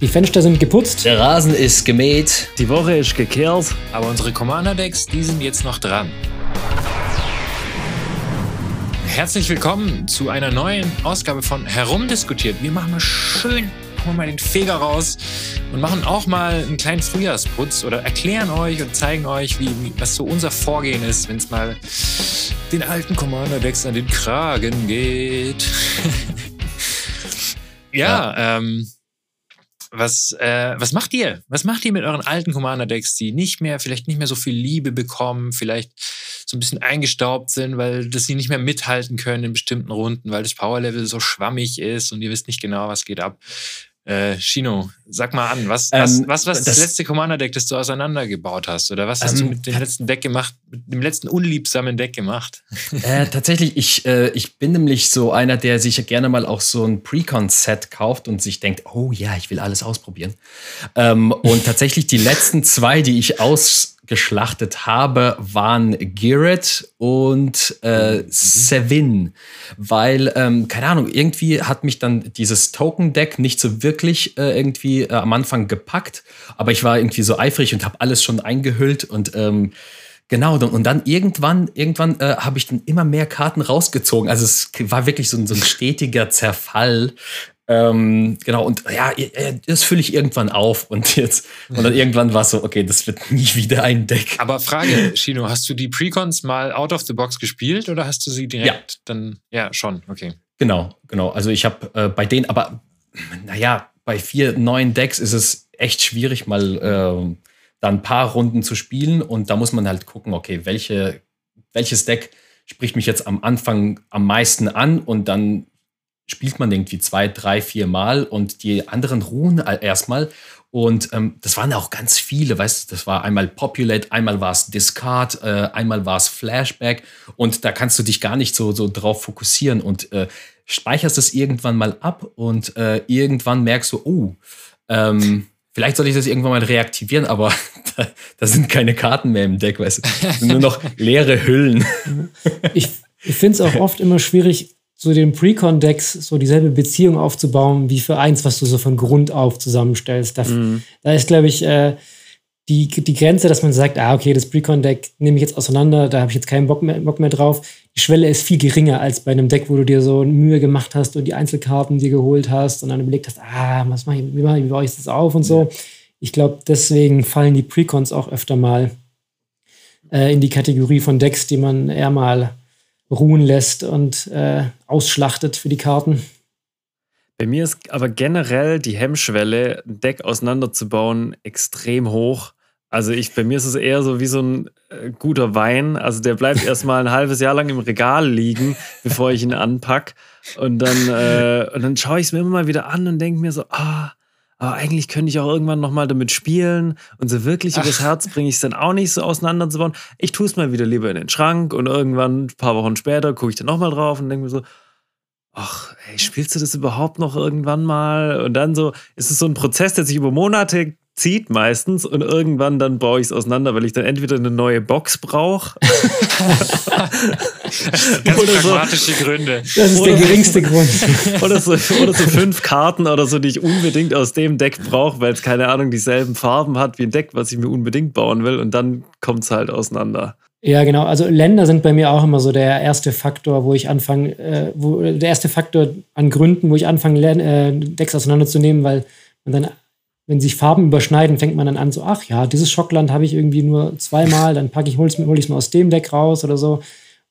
Die Fenster sind geputzt. Der Rasen ist gemäht. Die Woche ist gekehrt. Aber unsere Commander-Decks, die sind jetzt noch dran. Herzlich willkommen zu einer neuen Ausgabe von Herumdiskutiert. Wir machen mal schön, holen mal den Feger raus und machen auch mal einen kleinen Frühjahrsputz oder erklären euch und zeigen euch, wie, was so unser Vorgehen ist, wenn es mal den alten Commander-Decks an den Kragen geht. ja, ja. Ähm, was, äh, was macht ihr? Was macht ihr mit euren alten Commander-Decks, die nicht mehr, vielleicht nicht mehr so viel Liebe bekommen, vielleicht so ein bisschen eingestaubt sind, weil das sie nicht mehr mithalten können in bestimmten Runden, weil das Power-Level so schwammig ist und ihr wisst nicht genau, was geht ab. Äh, Shino, sag mal an, was, ähm, was, was, was das, das letzte Commander-Deck, das du auseinandergebaut hast? Oder was hast ähm, du mit dem letzten Deck gemacht, mit dem letzten unliebsamen Deck gemacht? Äh, tatsächlich, ich, äh, ich bin nämlich so einer, der sich gerne mal auch so ein Precon-Set kauft und sich denkt, oh ja, ich will alles ausprobieren. Ähm, und tatsächlich die letzten zwei, die ich aus geschlachtet habe, waren Garrett und äh. Sevin, weil, ähm, keine Ahnung, irgendwie hat mich dann dieses Token-Deck nicht so wirklich äh, irgendwie äh, am Anfang gepackt, aber ich war irgendwie so eifrig und habe alles schon eingehüllt und ähm, Genau, und dann irgendwann, irgendwann äh, habe ich dann immer mehr Karten rausgezogen. Also es war wirklich so ein, so ein stetiger Zerfall ähm, genau, und ja, das fülle ich irgendwann auf und jetzt, und dann irgendwann war es so, okay, das wird nie wieder ein Deck. Aber Frage, Shino, hast du die Precons mal out of the box gespielt oder hast du sie direkt ja. dann, ja, schon, okay. Genau, genau. Also ich habe äh, bei denen, aber naja, bei vier neuen Decks ist es echt schwierig, mal äh, dann ein paar Runden zu spielen und da muss man halt gucken, okay, welche, welches Deck spricht mich jetzt am Anfang am meisten an und dann spielt man irgendwie zwei, drei, vier Mal und die anderen ruhen erstmal. Und ähm, das waren auch ganz viele, weißt du, das war einmal Populate, einmal war es Discard, äh, einmal war es Flashback und da kannst du dich gar nicht so, so drauf fokussieren und äh, speicherst es irgendwann mal ab und äh, irgendwann merkst du, oh, ähm, vielleicht soll ich das irgendwann mal reaktivieren, aber da, da sind keine Karten mehr im Deck, weißt du, nur noch leere Hüllen. ich ich finde es auch oft immer schwierig, so den Precon-Decks so dieselbe Beziehung aufzubauen wie für eins, was du so von Grund auf zusammenstellst. Da, mhm. da ist, glaube ich, äh, die, die Grenze, dass man sagt, ah, okay, das Precon-Deck nehme ich jetzt auseinander, da habe ich jetzt keinen Bock mehr, Bock mehr drauf. Die Schwelle ist viel geringer als bei einem Deck, wo du dir so Mühe gemacht hast und die Einzelkarten dir geholt hast und dann überlegt hast, ah, was mache ich, wie, mache ich, wie baue ich das auf und so. Ich glaube, deswegen fallen die Precons auch öfter mal äh, in die Kategorie von Decks, die man eher mal ruhen lässt und äh, ausschlachtet für die Karten. Bei mir ist aber generell die Hemmschwelle, ein Deck auseinanderzubauen, extrem hoch. Also ich, bei mir ist es eher so wie so ein äh, guter Wein. Also der bleibt erstmal ein halbes Jahr lang im Regal liegen, bevor ich ihn anpack. Und dann, äh, und dann schaue ich es mir immer mal wieder an und denke mir so, ah, aber eigentlich könnte ich auch irgendwann nochmal damit spielen und so wirklich Ach. übers Herz bringe ich es dann auch nicht so auseinanderzubauen. Ich tue es mal wieder lieber in den Schrank und irgendwann, ein paar Wochen später, gucke ich dann nochmal drauf und denke mir so, ach, ey, spielst du das überhaupt noch irgendwann mal? Und dann so, ist es so ein Prozess, der sich über Monate zieht meistens und irgendwann dann baue ich es auseinander, weil ich dann entweder eine neue Box brauche. Ganz oder pragmatische so, Gründe. Das ist der geringste Grund. Oder so, oder so fünf Karten oder so, die ich unbedingt aus dem Deck brauche, weil es keine Ahnung dieselben Farben hat wie ein Deck, was ich mir unbedingt bauen will und dann kommt es halt auseinander. Ja, genau. Also Länder sind bei mir auch immer so der erste Faktor, wo ich anfange, äh, wo, der erste Faktor an Gründen, wo ich anfange, äh, Decks auseinanderzunehmen, weil man dann wenn sich Farben überschneiden, fängt man dann an, so, ach ja, dieses Schockland habe ich irgendwie nur zweimal, dann packe ich, hol ich es mir aus dem Deck raus oder so.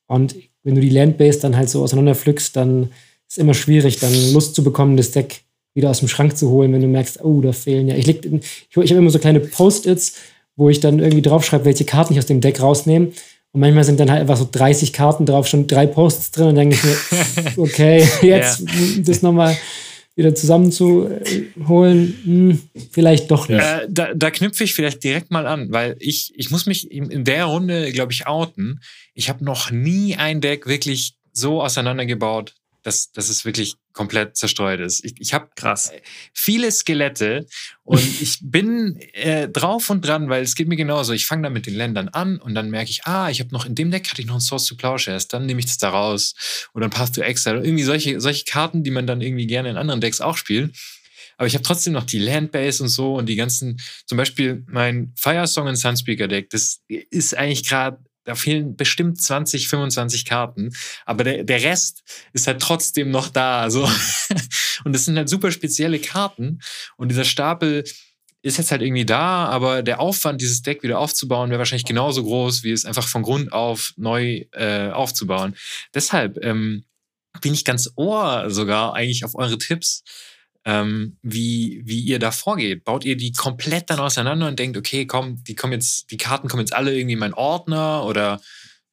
Und wenn du die Landbase dann halt so auseinanderpflückst, dann ist es immer schwierig, dann Lust zu bekommen, das Deck wieder aus dem Schrank zu holen, wenn du merkst, oh, da fehlen ja. Ich, leg, ich, ich habe immer so kleine Post-its, wo ich dann irgendwie draufschreibe, welche Karten ich aus dem Deck rausnehme. Und manchmal sind dann halt einfach so 30 Karten drauf, schon drei Posts drin. Und dann denke ich mir, okay, jetzt ja. das nochmal wieder zusammenzuholen, hm, vielleicht doch nicht. Äh, da, da knüpfe ich vielleicht direkt mal an, weil ich, ich muss mich in der Runde, glaube ich, outen. Ich habe noch nie ein Deck wirklich so auseinandergebaut, dass, dass es wirklich komplett zerstreut ist. Ich, ich habe krass viele Skelette und ich bin äh, drauf und dran, weil es geht mir genauso. Ich fange dann mit den Ländern an und dann merke ich, ah, ich habe noch in dem Deck hatte ich noch ein Source to Plowshares, dann nehme ich das da raus oder ein Path to Exile. Irgendwie solche, solche Karten, die man dann irgendwie gerne in anderen Decks auch spielt. aber ich habe trotzdem noch die Landbase und so und die ganzen, zum Beispiel mein Firesong und Sunspeaker Deck, das ist eigentlich gerade da fehlen bestimmt 20, 25 Karten, aber der, der Rest ist halt trotzdem noch da. So. Und das sind halt super spezielle Karten. Und dieser Stapel ist jetzt halt irgendwie da, aber der Aufwand, dieses Deck wieder aufzubauen, wäre wahrscheinlich genauso groß, wie es einfach von Grund auf neu äh, aufzubauen. Deshalb ähm, bin ich ganz ohr sogar eigentlich auf eure Tipps, ähm, wie, wie ihr da vorgeht. Baut ihr die komplett dann auseinander und denkt, okay, komm, die kommen jetzt, die Karten kommen jetzt alle irgendwie in meinen Ordner oder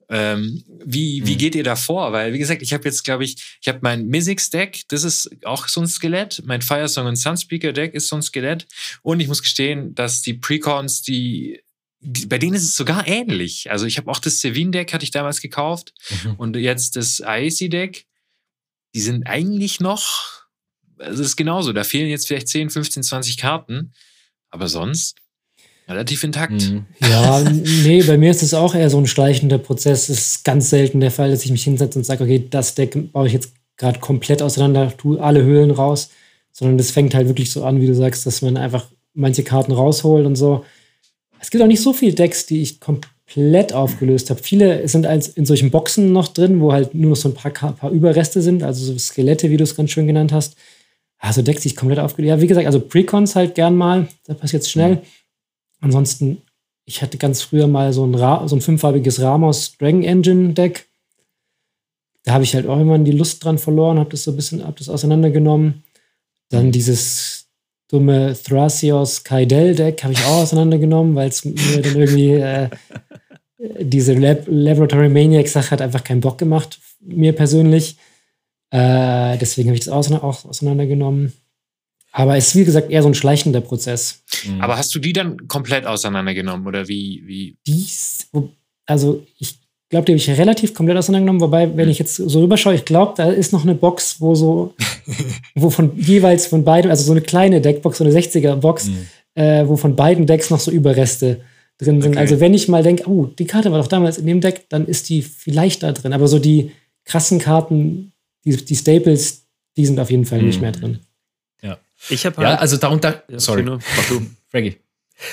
ähm, wie, wie mhm. geht ihr da vor? Weil, wie gesagt, ich habe jetzt, glaube ich, ich habe mein Mystics Deck, das ist auch so ein Skelett. Mein Firesong und Sunspeaker Deck ist so ein Skelett. Und ich muss gestehen, dass die Precons, die, die bei denen ist es sogar ähnlich. Also ich habe auch das Sevin Deck, hatte ich damals gekauft. Mhm. Und jetzt das IAC Deck. Die sind eigentlich noch es ist genauso. Da fehlen jetzt vielleicht 10, 15, 20 Karten. Aber sonst relativ intakt. Mhm. Ja, nee, bei mir ist es auch eher so ein schleichender Prozess. Es ist ganz selten der Fall, dass ich mich hinsetze und sage, okay, das Deck baue ich jetzt gerade komplett auseinander, tue alle Höhlen raus, sondern das fängt halt wirklich so an, wie du sagst, dass man einfach manche Karten rausholt und so. Es gibt auch nicht so viele Decks, die ich komplett aufgelöst habe. Viele sind als in solchen Boxen noch drin, wo halt nur noch so ein paar, paar Überreste sind, also so Skelette, wie du es ganz schön genannt hast. Also deckt sich komplett aufgelöst. Ja, wie gesagt, also Precons halt gern mal. Da passiert schnell. Mhm. Ansonsten, ich hatte ganz früher mal so ein, Ra so ein fünffarbiges Ramos Dragon Engine Deck. Da habe ich halt auch immer die Lust dran verloren, habe das so ein bisschen hab das auseinandergenommen. Dann dieses dumme Thrasios Kaidel Deck habe ich auch auseinandergenommen, weil es mir dann irgendwie äh, diese Lab Laboratory Maniac Sache hat einfach keinen Bock gemacht, mir persönlich. Äh, deswegen habe ich das auch auseinandergenommen. Aber es ist, wie gesagt, eher so ein schleichender Prozess. Mhm. Aber hast du die dann komplett auseinandergenommen oder wie? wie? Dies, also ich glaube, die habe ich relativ komplett auseinandergenommen. Wobei, wenn ich jetzt so rüberschaue, ich glaube, da ist noch eine Box, wo so, wo von jeweils von beiden, also so eine kleine Deckbox, so eine 60er-Box, mhm. äh, wo von beiden Decks noch so Überreste drin sind. Okay. Also wenn ich mal denke, oh, die Karte war doch damals in dem Deck, dann ist die vielleicht da drin. Aber so die krassen Karten, die, die Staples, die sind auf jeden Fall mhm. nicht mehr drin. Ja. Ich habe halt, Ja, also darunter. Ja, sorry. Mach du. Frankie.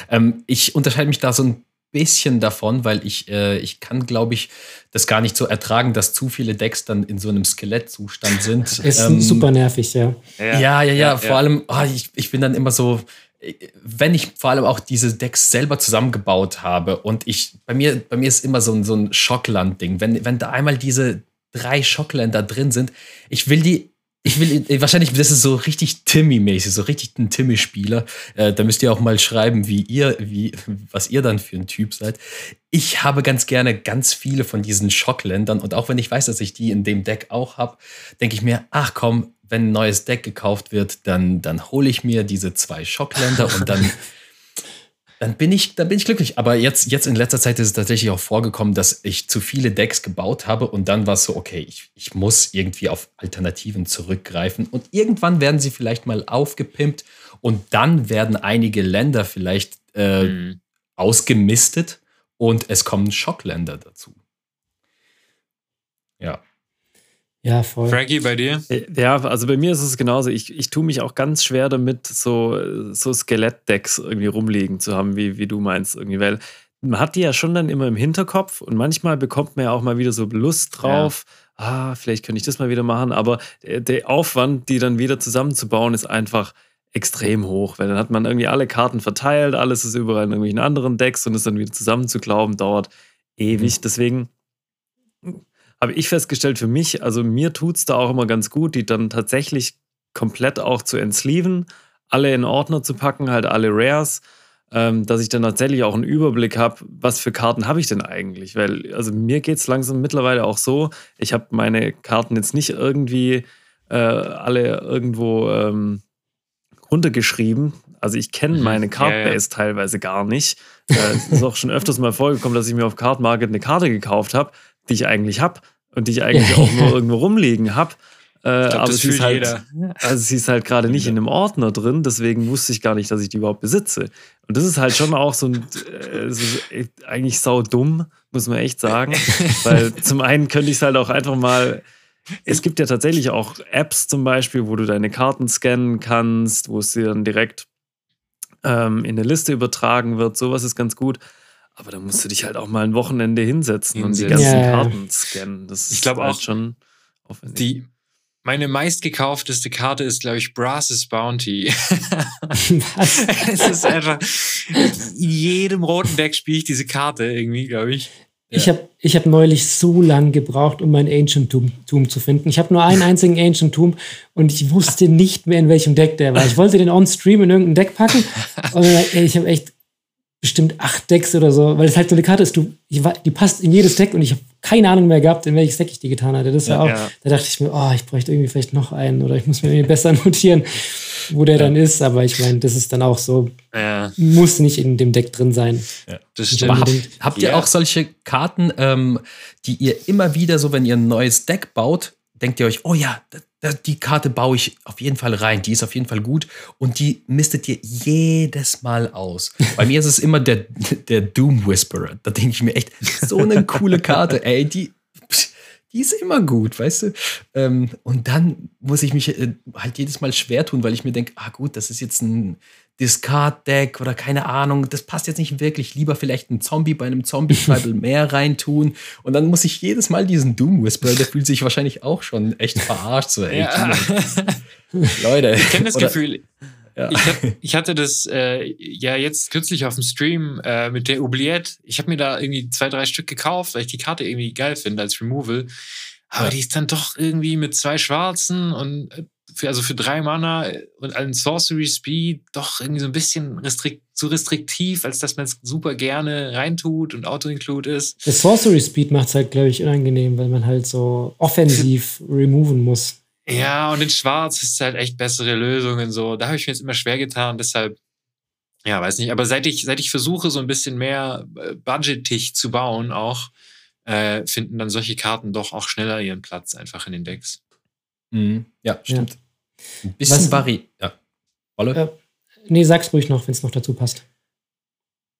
Ähm, ich unterscheide mich da so ein bisschen davon, weil ich, äh, ich kann, glaube ich, das gar nicht so ertragen, dass zu viele Decks dann in so einem Skelettzustand sind. Ist ähm, super nervig, ja. Ja, ja, ja. ja, ja. Vor allem, oh, ich, ich bin dann immer so, wenn ich vor allem auch diese Decks selber zusammengebaut habe und ich, bei mir, bei mir ist immer so ein, so ein Schockland-Ding. Wenn, wenn da einmal diese drei Schockländer drin sind. Ich will die, ich will, wahrscheinlich, das ist so richtig Timmy-mäßig, so richtig ein Timmy-Spieler. Äh, da müsst ihr auch mal schreiben, wie ihr, wie, was ihr dann für ein Typ seid. Ich habe ganz gerne ganz viele von diesen Schockländern und auch wenn ich weiß, dass ich die in dem Deck auch habe, denke ich mir, ach komm, wenn ein neues Deck gekauft wird, dann, dann hole ich mir diese zwei Schockländer und dann dann bin ich, dann bin ich glücklich. Aber jetzt, jetzt in letzter Zeit ist es tatsächlich auch vorgekommen, dass ich zu viele Decks gebaut habe und dann war es so, okay, ich, ich muss irgendwie auf Alternativen zurückgreifen und irgendwann werden sie vielleicht mal aufgepimpt und dann werden einige Länder vielleicht äh, mhm. ausgemistet und es kommen Schockländer dazu. Ja. Ja, voll. Frankie, bei dir? Äh, ja, also bei mir ist es genauso. Ich, ich tue mich auch ganz schwer damit, so, so Skelettdecks irgendwie rumliegen zu haben, wie, wie du meinst, irgendwie, weil man hat die ja schon dann immer im Hinterkopf und manchmal bekommt man ja auch mal wieder so Lust drauf. Ja. Ah, vielleicht könnte ich das mal wieder machen, aber der, der Aufwand, die dann wieder zusammenzubauen, ist einfach extrem hoch, weil dann hat man irgendwie alle Karten verteilt, alles ist überall in irgendwelchen anderen Decks und es dann wieder zusammenzuklauben dauert ewig. Mhm. Deswegen habe ich festgestellt für mich, also mir tut es da auch immer ganz gut, die dann tatsächlich komplett auch zu entsleeven, alle in Ordner zu packen, halt alle Rares, ähm, dass ich dann tatsächlich auch einen Überblick habe, was für Karten habe ich denn eigentlich? Weil, also mir geht es langsam mittlerweile auch so, ich habe meine Karten jetzt nicht irgendwie äh, alle irgendwo ähm, runtergeschrieben. Also ich kenne mhm. meine Cardbase ja, ja. teilweise gar nicht. Äh, es ist auch schon öfters mal vorgekommen, dass ich mir auf Card Market eine Karte gekauft habe, die ich eigentlich habe und die ich eigentlich auch nur irgendwo rumliegen habe. Äh, glaub, aber sie ist, halt, also sie ist halt gerade nicht in einem Ordner drin, deswegen wusste ich gar nicht, dass ich die überhaupt besitze. Und das ist halt schon auch so ein, äh, eigentlich sau dumm, muss man echt sagen. Weil zum einen könnte ich es halt auch einfach mal Es gibt ja tatsächlich auch Apps zum Beispiel, wo du deine Karten scannen kannst, wo es dir dann direkt ähm, in eine Liste übertragen wird. Sowas ist ganz gut. Aber da musst du dich halt auch mal ein Wochenende hinsetzen, und die ganzen Ja. Karten scannen. Das Ich ist glaub halt auch, schon aufwendig. Die, meine meistgekaufteste Karte ist, glaube ich, Brass's Bounty. Was? es ist einfach, in jedem roten Deck spiele ich diese Karte irgendwie, glaube ich. Ich habe ich hab neulich so lange gebraucht, um mein Ancient Tomb, Tomb zu finden. Ich habe nur einen einzigen Ancient Tomb und ich wusste nicht mehr, in welchem Deck der war. Ich wollte den on-stream in irgendein Deck packen und ich habe echt bestimmt acht Decks oder so, weil es halt so eine Karte ist, du, die, passt in jedes Deck und ich habe keine Ahnung mehr gehabt, in welches Deck ich die getan hatte. Das war auch, ja. da dachte ich mir, oh, ich bräuchte irgendwie vielleicht noch einen oder ich muss mir irgendwie besser notieren, wo der dann ist. Aber ich meine, das ist dann auch so, Ja, muss nicht in dem Deck drin sein. das stimmt. Aber habt, ihr Ja. auch solche Karten, ähm, die ihr immer wieder so, wenn ihr ein neues Deck baut, denkt ihr euch, oh ja, da, da, die Karte baue ich auf jeden Fall rein, die ist auf jeden Fall gut und die mistet ihr jedes Mal aus. Bei mir ist es immer der, der Doom Whisperer. Da denke ich mir echt, so eine coole Karte, ey, die, die ist immer gut, weißt du? Ähm, und dann muss ich mich äh, halt jedes Mal schwer tun, weil ich mir denke, ah gut, das ist jetzt ein Discard-Deck oder keine Ahnung, das passt jetzt nicht wirklich. Lieber vielleicht ein Zombie bei einem Zombie-Tribal mehr reintun. Und dann muss ich jedes Mal diesen Doom Whisperer, der fühlt sich wahrscheinlich auch schon echt verarscht. So, ey, Ja. Leute. Ich kenne das Oder- Gefühl. Ja. Ich, hab, ich hatte das äh, ja jetzt kürzlich auf dem Stream äh, mit der Oubliette. Ich habe mir da irgendwie zwei, drei Stück gekauft, weil ich die Karte irgendwie geil finde als Removal. Aber die ist dann doch irgendwie mit zwei Schwarzen und äh, für, also für drei Mana und einen Sorcery Speed doch irgendwie so ein bisschen restrikt, zu restriktiv, als dass man es super gerne reintut und Auto-Include ist. Der Sorcery Speed macht es halt, glaube ich, unangenehm, weil man halt so offensiv removen muss. Ja, und in Schwarz ist halt echt bessere Lösungen so. Da habe ich mir jetzt immer schwer getan, deshalb, ja, weiß nicht. Aber seit ich, seit ich versuche, so ein bisschen mehr äh, budgetig zu bauen, auch, äh, finden dann solche Karten doch auch schneller ihren Platz einfach in den Decks. Mhm. Ja, stimmt. Ein bisschen Vari. Ja. Wolle? Ja. Nee, sag's ruhig noch, wenn es noch dazu passt.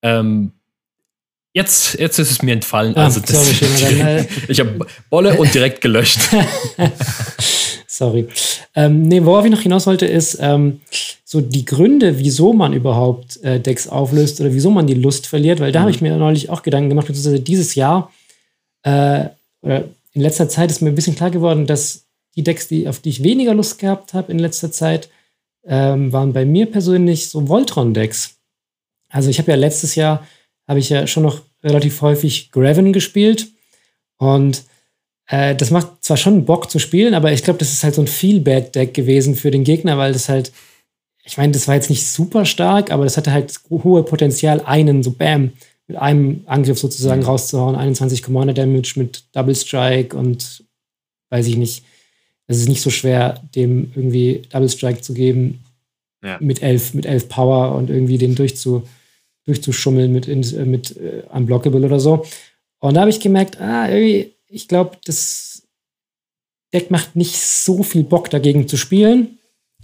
Ähm, jetzt, jetzt ist es mir entfallen. Ah, also das, sorry, schön, äh, ich habe Bolle und direkt gelöscht. Sorry. Ähm, nee, worauf ich noch hinaus wollte, ist ähm, so die Gründe, wieso man überhaupt äh, Decks auflöst oder wieso man die Lust verliert, weil da habe ich mir neulich auch Gedanken gemacht, beziehungsweise dieses Jahr äh, oder in letzter Zeit ist mir ein bisschen klar geworden, dass die Decks, die, auf die ich weniger Lust gehabt habe in letzter Zeit, ähm, waren bei mir persönlich so Voltron-Decks. Also ich habe ja letztes Jahr, habe ich ja schon noch relativ häufig Graven gespielt und äh, das macht zwar schon Bock zu spielen, aber ich glaube, das ist halt so ein Feel-Bad-Deck gewesen für den Gegner, weil das halt, ich meine, das war jetzt nicht super stark, aber das hatte halt hohe Potenzial, einen so Bam mit einem Angriff sozusagen Mhm. rauszuhauen, 21 Commander Damage mit Double Strike und weiß ich nicht. Es ist nicht so schwer, dem irgendwie Double Strike zu geben Ja. mit elf, mit elf Power und irgendwie den durchzu, durchzuschummeln mit, in- äh, mit äh, Unblockable oder so. Und da habe ich gemerkt, ah, irgendwie, ich glaube, das Deck macht nicht so viel Bock dagegen zu spielen.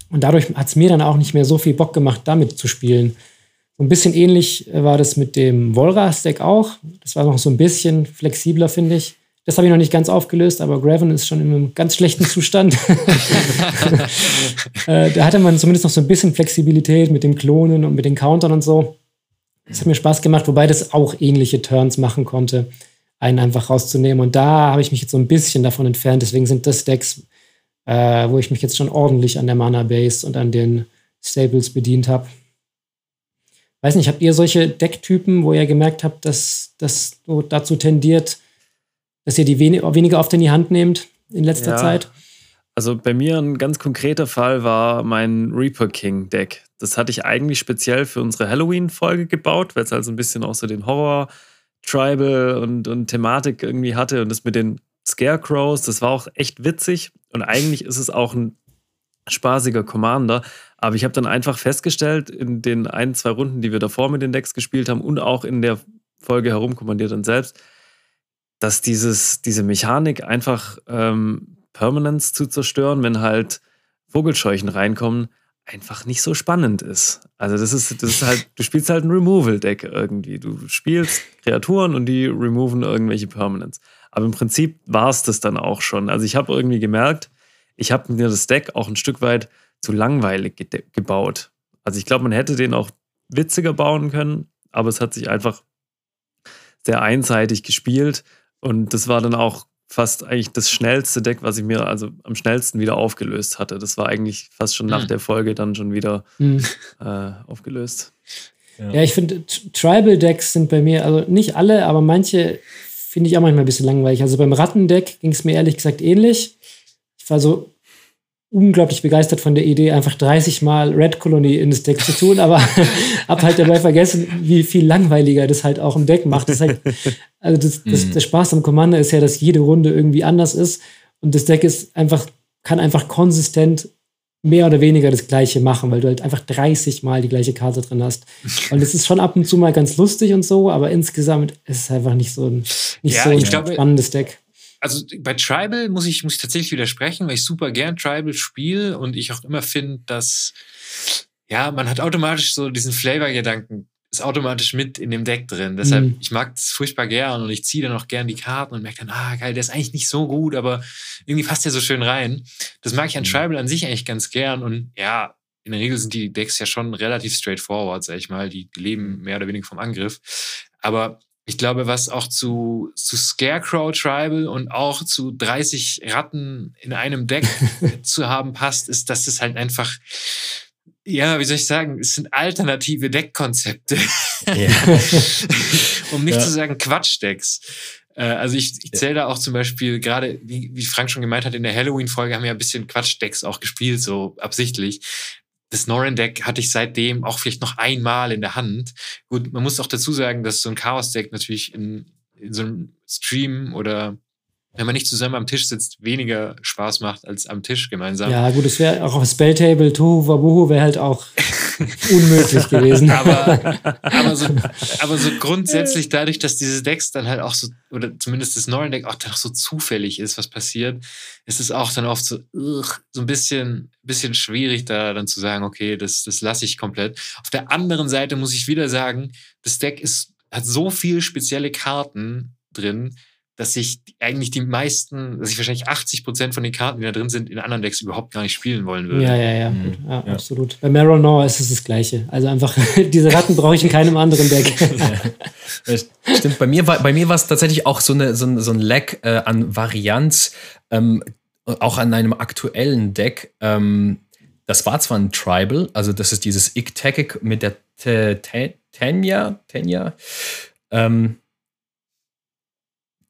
Und dadurch hat es mir dann auch nicht mehr so viel Bock gemacht, damit zu spielen. So ein bisschen ähnlich äh, war das mit dem Volras-Deck auch. Das war noch so ein bisschen flexibler, finde ich. Das habe ich noch nicht ganz aufgelöst, aber Graven ist schon in einem ganz schlechten Zustand. äh, da hatte man zumindest noch so ein bisschen Flexibilität mit dem Klonen und mit den Countern und so. Das hat mir Spaß gemacht, wobei das auch ähnliche Turns machen konnte, einen einfach rauszunehmen. Und da habe ich mich jetzt so ein bisschen davon entfernt. Deswegen sind das Decks, äh, wo ich mich jetzt schon ordentlich an der Mana Base und an den Staples bedient habe. Weiß nicht, habt ihr solche Decktypen, wo ihr gemerkt habt, dass das so dazu tendiert, dass ihr die weni weniger oft in die Hand nehmt in letzter Ja. Zeit? Also bei mir ein ganz konkreter Fall war mein Reaper King Deck. Das hatte ich eigentlich speziell für unsere Halloween-Folge gebaut, weil es halt so ein bisschen auch so den Horror, Tribal und, und Thematik irgendwie hatte und das mit den Scarecrows, das war auch echt witzig und eigentlich ist es auch ein spaßiger Commander, aber ich habe dann einfach festgestellt in den ein, zwei Runden, die wir davor mit den Decks gespielt haben und auch in der Folge herumkommandiert und selbst, dass dieses, diese Mechanik einfach ähm, Permanence zu zerstören, wenn halt Vogelscheuchen reinkommen, einfach nicht so spannend ist. Also das ist, das ist halt, du spielst halt ein Removal-Deck irgendwie. Du spielst Kreaturen und die removen irgendwelche Permanents. Aber im Prinzip war es das dann auch schon. Also ich habe irgendwie gemerkt, ich habe mir das Deck auch ein Stück weit zu langweilig ge gebaut. Also ich glaube, man hätte den auch witziger bauen können, aber es hat sich einfach sehr einseitig gespielt und das war dann auch fast eigentlich das schnellste Deck, was ich mir also am schnellsten wieder aufgelöst hatte. Das war eigentlich fast schon nach mhm. der Folge dann schon wieder mhm. äh, aufgelöst. Ja, ja ich finde, Tribal-Decks sind bei mir, also nicht alle, aber manche finde ich auch manchmal ein bisschen langweilig. Also beim Rattendeck ging es mir ehrlich gesagt ähnlich. Ich war so unglaublich begeistert von der Idee, einfach 30 Mal Red Colony in das Deck zu tun, aber hab halt dabei vergessen, wie viel langweiliger das halt auch im Deck macht. Das halt, also das, das, mhm. der Spaß am Commander ist ja, dass jede Runde irgendwie anders ist und das Deck ist einfach, kann einfach konsistent mehr oder weniger das Gleiche machen, weil du halt einfach 30 Mal die gleiche Karte drin hast. Und es ist schon ab und zu mal ganz lustig und so, aber insgesamt ist es einfach nicht so ein, nicht ja, so ein spannendes Deck also bei Tribal muss ich, muss ich tatsächlich widersprechen, weil ich super gern Tribal spiele und ich auch immer finde, dass ja, man hat automatisch so diesen Flavor-Gedanken ist automatisch mit in dem Deck drin. Deshalb, mhm. ich mag es furchtbar gern und ich ziehe dann auch gern die Karten und merke dann, ah, geil, der ist eigentlich nicht so gut, aber irgendwie passt der so schön rein. Das mag ich an mhm. Tribal an sich eigentlich ganz gern und ja, in der Regel sind die Decks ja schon relativ straightforward, sag ich mal. Die, die leben mehr oder weniger vom Angriff. Aber ich glaube, was auch zu, zu Scarecrow Tribal und auch zu 30 Ratten in einem Deck zu haben passt, ist, dass es halt einfach, ja, wie soll ich sagen, es sind alternative Deckkonzepte. Ja. um nicht ja. zu sagen Quatschdecks. Äh, also ich, ich zähle da auch zum Beispiel gerade, wie, wie Frank schon gemeint hat, in der Halloween-Folge haben wir ein bisschen Quatschdecks auch gespielt, so absichtlich das Norren-Deck hatte ich seitdem auch vielleicht noch einmal in der Hand. Gut, man muss auch dazu sagen, dass so ein Chaos-Deck natürlich in, in so einem Stream oder wenn man nicht zusammen am Tisch sitzt, weniger Spaß macht als am Tisch gemeinsam. Ja, gut, es wäre auch auf Spelltable, Tohu Wabuhu wäre halt auch unmöglich gewesen. aber, aber, so, aber so grundsätzlich dadurch, dass diese Decks dann halt auch so, oder zumindest das neue Deck auch dann auch so zufällig ist, was passiert, ist es auch dann oft so, ugh, so ein bisschen, bisschen schwierig, da dann zu sagen, okay, das, das lasse ich komplett. Auf der anderen Seite muss ich wieder sagen, das Deck ist, hat so viele spezielle Karten drin, dass ich eigentlich die meisten, dass ich wahrscheinlich 80 Prozent von den Karten, die da drin sind, in anderen Decks überhaupt gar nicht spielen wollen würde. Ja, ja, ja, mhm. ja, ja. absolut. Bei Marrow ist es das Gleiche. Also einfach, diese Ratten brauche ich in keinem anderen Deck. ja. Stimmt, bei mir war, bei mir war es tatsächlich auch so, eine, so, ein, so ein Lag äh, an Varianz, ähm, auch an einem aktuellen Deck. Ähm, das war zwar ein Tribal, also das ist dieses Iktekik mit der Tenya, Tenya, ähm,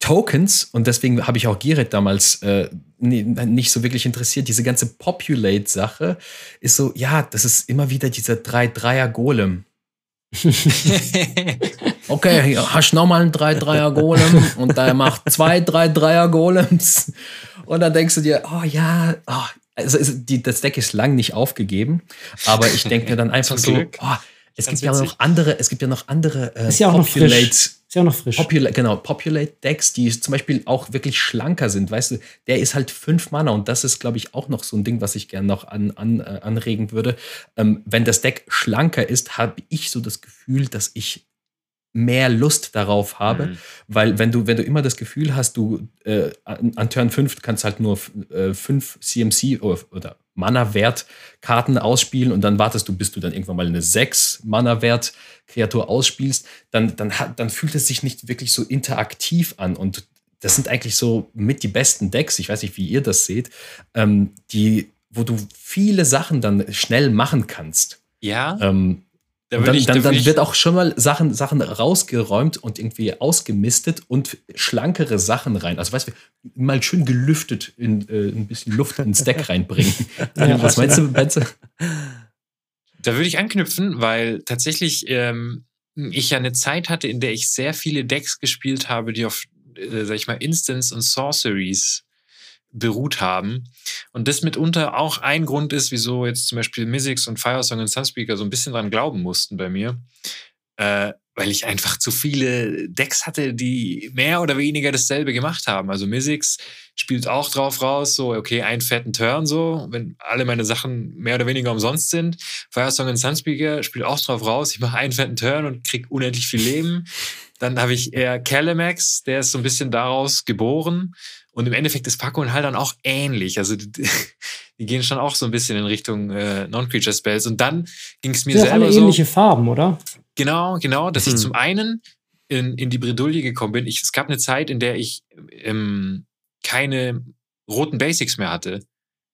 Tokens, und deswegen habe ich auch Giret damals äh, nicht so wirklich interessiert, diese ganze Populate-Sache ist so, ja, das ist immer wieder dieser 3-3er-Golem. okay, hast nochmal einen 3-3er-Golem und der macht zwei 3-3er-Golems. Und dann denkst du dir, oh ja, oh, also die, das Deck ist lang nicht aufgegeben, aber ich denke mir dann einfach so, oh, es gibt ja noch andere, es gibt ja noch andere äh, ist ja auch Populate, noch frisch. Ist ja auch noch frisch. Popula genau, Populate Decks, die zum Beispiel auch wirklich schlanker sind. Weißt du, der ist halt fünf Mana und das ist, glaube ich, auch noch so ein Ding, was ich gerne noch an, an, äh, anregen würde. Ähm, wenn das Deck schlanker ist, habe ich so das Gefühl, dass ich mehr Lust darauf habe, mhm. weil wenn du, wenn du immer das Gefühl hast, du äh, an, an, Turn 5 kannst halt nur äh, fünf CMC oder, oder Mana-Wert-Karten ausspielen und dann wartest du, bis du dann irgendwann mal eine 6 Mana-Wert-Kreatur ausspielst, dann, dann, dann fühlt es sich nicht wirklich so interaktiv an und das sind eigentlich so mit die besten Decks, ich weiß nicht, wie ihr das seht, ähm, die, wo du viele Sachen dann schnell machen kannst. Ja. Ähm, da dann, ich, dann, dann wird auch schon mal Sachen, Sachen rausgeräumt und irgendwie ausgemistet und schlankere Sachen rein. Also weißt du, mal schön gelüftet in äh, ein bisschen Luft ins Deck reinbringen. ja, Was meinst du, Benze? Da würde ich anknüpfen, weil tatsächlich ähm, ich ja eine Zeit hatte, in der ich sehr viele Decks gespielt habe, die auf, äh, sag ich mal, Instants und Sorceries beruht haben. Und das mitunter auch ein Grund ist, wieso jetzt zum Beispiel Mystics und Firesong und Sunspeaker so ein bisschen dran glauben mussten bei mir. Äh, weil ich einfach zu viele Decks hatte, die mehr oder weniger dasselbe gemacht haben. Also Mystics spielt auch drauf raus, so, okay, einen fetten Turn so, wenn alle meine Sachen mehr oder weniger umsonst sind. Firesong und Sunspeaker spielt auch drauf raus, ich mache einen fetten Turn und krieg unendlich viel Leben. Dann habe ich eher Calamax, der ist so ein bisschen daraus geboren. Und im Endeffekt ist Paco und Hal dann auch ähnlich. Also die, die gehen schon auch so ein bisschen in Richtung äh, Non-Creature Spells. Und dann ging es mir auch selber alle so. ähnliche Farben, oder? Genau, genau, dass ich Hm. zum einen in, in die Bredouille gekommen bin. Ich, es gab eine Zeit, in der ich ähm, keine roten Basics mehr hatte.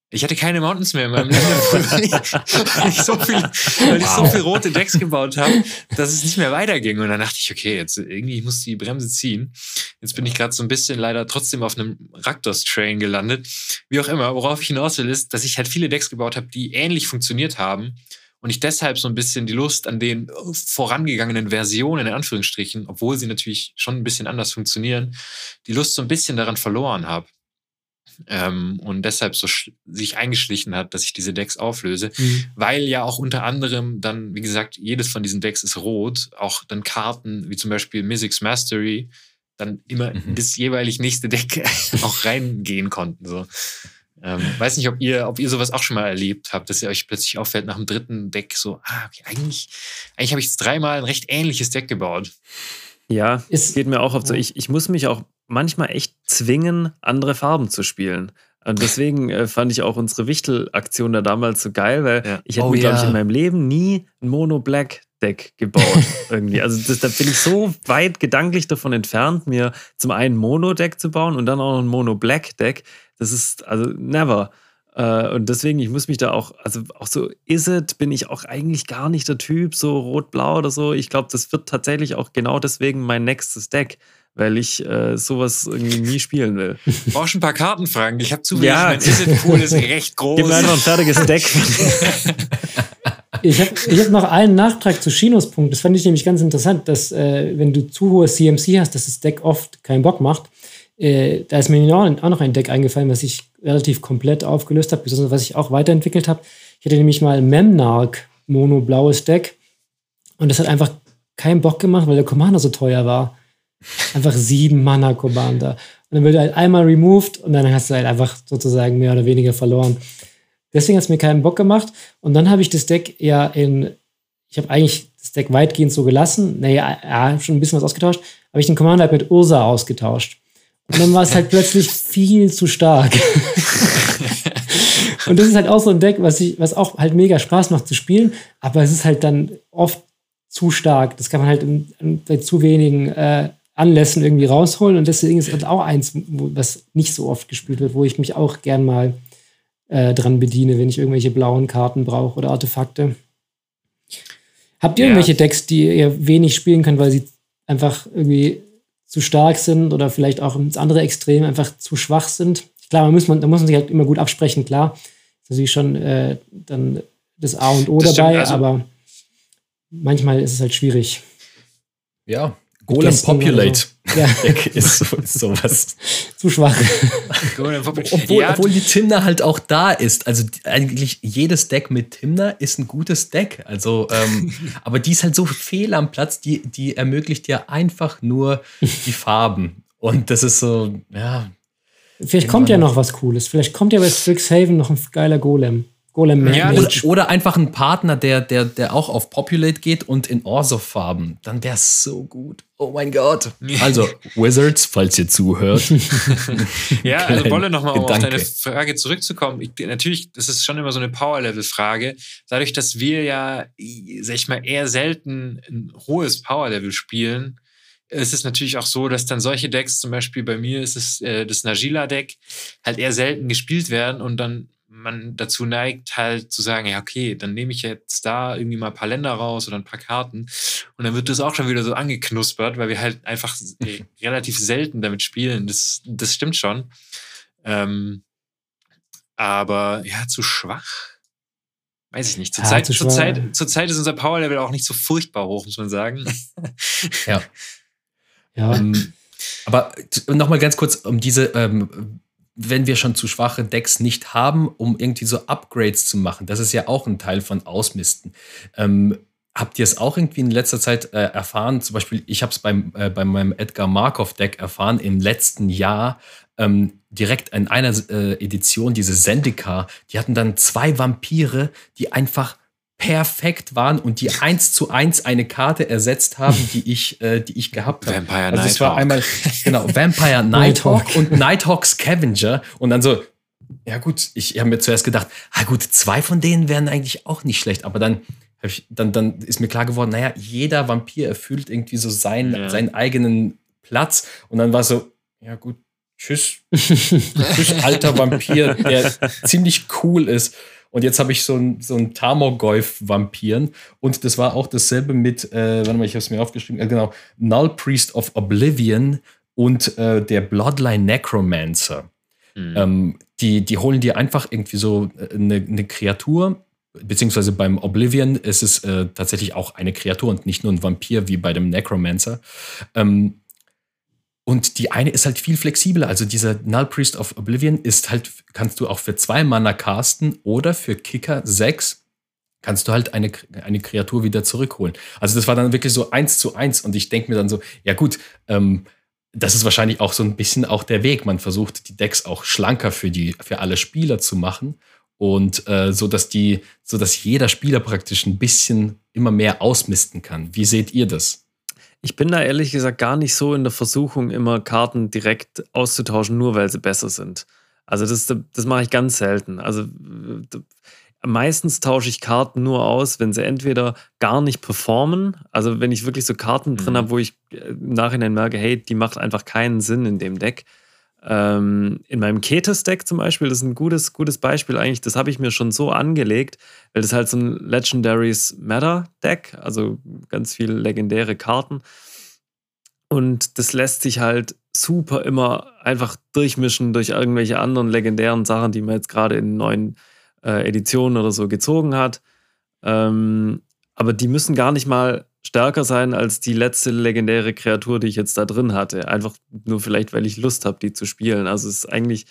Ich hatte keine Mountains mehr in meinem Leben, weil ich, so, viel, weil ich so viel rote Decks gebaut habe, dass es nicht mehr weiterging. Und dann dachte ich, okay, jetzt irgendwie ich muss die Bremse ziehen. Jetzt bin ich gerade so ein bisschen leider trotzdem auf einem Raktos-Train gelandet. Wie auch immer, worauf ich hinaus will, ist, dass ich halt viele Decks gebaut habe, die ähnlich funktioniert haben. Und ich deshalb so ein bisschen die Lust an den vorangegangenen Versionen, in Anführungsstrichen, obwohl sie natürlich schon ein bisschen anders funktionieren, die Lust so ein bisschen daran verloren habe. Ähm, und deshalb so sich eingeschlichen hat, dass ich diese Decks auflöse, weil ja auch unter anderem dann, wie gesagt, jedes von diesen Decks ist rot, auch dann Karten wie zum Beispiel Mystics Mastery dann immer Mhm. in das jeweilig nächste Deck auch reingehen konnten. So. Ähm, weiß nicht, ob ihr, ob ihr sowas auch schon mal erlebt habt, dass ihr euch plötzlich auffällt nach dem dritten Deck so, ah, okay, eigentlich, eigentlich habe ich jetzt dreimal ein recht ähnliches Deck gebaut. Ja, Ist- geht mir auch oft so. ja. Ich, ich muss mich auch manchmal echt zwingen, andere Farben zu spielen. Und deswegen äh, fand ich auch unsere Wichtel-Aktion da damals so geil, weil Ja. ich hätte Oh mir, glaube ich, ja. in meinem Leben nie ein Mono-Black-Deck gebaut. irgendwie. Also das, da bin ich so weit gedanklich davon entfernt, mir zum einen ein Mono-Deck zu bauen und dann auch noch ein Mono-Black-Deck. Das ist also never. Äh, Und deswegen, ich muss mich da auch, also auch so, is it, bin ich auch eigentlich gar nicht der Typ, so rot-blau oder so. Ich glaube, das wird tatsächlich auch genau deswegen mein nächstes Deck, weil ich äh, sowas irgendwie nie spielen will. Du brauchst ein paar Karten, Frank. Ich habe zufällig, Ja. mein Is-It-Pool ist recht groß. Gib mir einfach ein fertiges Deck. Ich habe ich hab noch einen Nachtrag zu Shinos Punkt. Das fand ich nämlich ganz interessant, dass äh, wenn du zu hohe CMC hast, dass das Deck oft keinen Bock macht. Äh, da ist mir auch noch ein Deck eingefallen, was ich relativ komplett aufgelöst habe, besonders was ich auch weiterentwickelt habe. Ich hatte nämlich mal Memnarch Mono-blaues Deck und das hat einfach keinen Bock gemacht, weil der Commander so teuer war. Einfach sieben Mana Commander. Und dann wird er halt einmal removed und dann hast du halt einfach sozusagen mehr oder weniger verloren. Deswegen hat es mir keinen Bock gemacht. Und dann habe ich das Deck ja in, ich habe eigentlich das Deck weitgehend so gelassen. Naja, ja, schon ein bisschen was ausgetauscht. Habe ich den Commander halt mit Ursa ausgetauscht. Und dann war es halt plötzlich viel zu stark. Und das ist halt auch so ein Deck, was, ich, was auch halt mega Spaß macht zu spielen, aber es ist halt dann oft zu stark. Das kann man halt bei zu wenigen äh, Anlässen irgendwie rausholen. Und deswegen ist halt auch eins, was nicht so oft gespielt wird, wo ich mich auch gern mal äh, dran bediene, wenn ich irgendwelche blauen Karten brauche oder Artefakte. Habt ihr Ja. irgendwelche Decks, die ihr wenig spielen könnt, weil sie einfach irgendwie zu stark sind oder vielleicht auch ins andere Extrem einfach zu schwach sind? Klar, man muss man, da muss man sich halt immer gut absprechen, klar. Ist natürlich schon äh, dann das A und O Das stimmt, dabei, also- aber manchmal ist es halt schwierig. Ja, Golem Populate so. Ja, Deck ist so, sowas. zu schwach. Obwohl, ja, obwohl die Timna halt auch da ist. Also die- eigentlich jedes Deck mit Timna ist ein gutes Deck. Also, ähm, aber die ist halt so fehl am Platz, die, die ermöglicht dir einfach nur die Farben. Und das ist so, ja, Vielleicht kommt ja noch was Cooles. Vielleicht kommt ja bei Strixhaven noch ein geiler Golem. Golem Ja. Oder, oder einfach ein Partner, der, der, der auch auf Populate geht und in Orsov-Farben. Dann wäre es so gut. Oh mein Gott. Also, Wizards, falls ihr zuhört. Ja, also Wolle nochmal, um auf Gedanke. deine Frage zurückzukommen. Ich, natürlich, das ist schon immer so eine Power-Level-Frage. Dadurch, dass wir ja, sag ich mal, eher selten ein hohes Power-Level spielen, ist es natürlich auch so, dass dann solche Decks, zum Beispiel bei mir ist es äh, das Najila-Deck, halt eher selten gespielt werden und dann man dazu neigt, halt zu sagen, ja, okay, dann nehme ich jetzt da irgendwie mal ein paar Länder raus oder ein paar Karten. Und dann wird das auch schon wieder so angeknuspert, weil wir halt einfach äh, relativ selten damit spielen. Das, das stimmt schon. Ähm, aber ja, zu schwach. Weiß ich nicht. Ja, Zurzeit zu zur. Zeit, zur Zeit ist unser Power-Level auch nicht so furchtbar hoch, muss man sagen. ja. Ja. Ähm, aber nochmal ganz kurz, um diese, ähm, wenn wir schon zu schwache Decks nicht haben, um irgendwie so Upgrades zu machen, das ist ja auch ein Teil von Ausmisten. Ähm, habt ihr es auch irgendwie in letzter Zeit äh, erfahren? Zum Beispiel, ich habe es äh, bei meinem Edgar Markov-Deck erfahren, im letzten Jahr ähm, direkt in einer äh, Edition, diese Zendika, die hatten dann zwei Vampire, die einfach perfekt waren und die eins zu eins eine Karte ersetzt haben, die ich, äh, die ich gehabt habe. Vampire also es Nighthawk. war einmal, genau, Vampire Nighthawk und Nighthawk Scavenger. Und dann so, ja gut, ich habe mir zuerst gedacht, ah gut, zwei von denen wären eigentlich auch nicht schlecht, aber dann, hab ich, dann, dann ist mir klar geworden, naja, jeder Vampir erfüllt irgendwie so seinen, Ja. seinen eigenen Platz. Und dann war so, ja gut, tschüss, tschüss, alter Vampir, der ziemlich cool ist. Und jetzt habe ich so einen so einen Tarmogoyf-Vampiren. Und das war auch dasselbe mit, äh, warte mal, ich habe es mir aufgeschrieben, äh, genau, Null Priest of Oblivion und äh, der Bloodline Necromancer. Mhm. Ähm, die, die holen dir einfach irgendwie so äh, eine, eine Kreatur, beziehungsweise beim Oblivion ist es äh, tatsächlich auch eine Kreatur und nicht nur ein Vampir wie bei dem Necromancer. Ähm, und die eine ist halt viel flexibler. Also dieser Null Priest of Oblivion ist halt, kannst du auch für zwei Mana casten oder für Kicker sechs kannst du halt eine, eine Kreatur wieder zurückholen. Also das war dann wirklich so eins zu eins und ich denke mir dann so, ja gut, ähm, das ist wahrscheinlich auch so ein bisschen auch der Weg. Man versucht die Decks auch schlanker für die für alle Spieler zu machen und äh, so dass die so dass jeder Spieler praktisch ein bisschen immer mehr ausmisten kann. Wie seht ihr das? Ich bin da ehrlich gesagt gar nicht so in der Versuchung, immer Karten direkt auszutauschen, nur weil sie besser sind. Also das, das mache ich ganz selten. Also äh, meistens tausche ich Karten nur aus, wenn sie entweder gar nicht performen, also wenn ich wirklich so Karten drin Mhm. habe, wo ich äh, im Nachhinein merke, hey, die macht einfach keinen Sinn in dem Deck. Ähm, in meinem Ketes-Deck zum Beispiel, das ist ein gutes, gutes Beispiel eigentlich, das habe ich mir schon so angelegt, weil das halt so ein Legendaries Matter-Deck, also ganz viele legendäre Karten. Und das lässt sich halt super immer einfach durchmischen durch irgendwelche anderen legendären Sachen, die man jetzt gerade in neuen äh, Editionen oder so gezogen hat. Ähm, aber die müssen gar nicht mal stärker sein als die letzte legendäre Kreatur, die ich jetzt da drin hatte. Einfach nur vielleicht, weil ich Lust habe, die zu spielen. Also es ist eigentlich,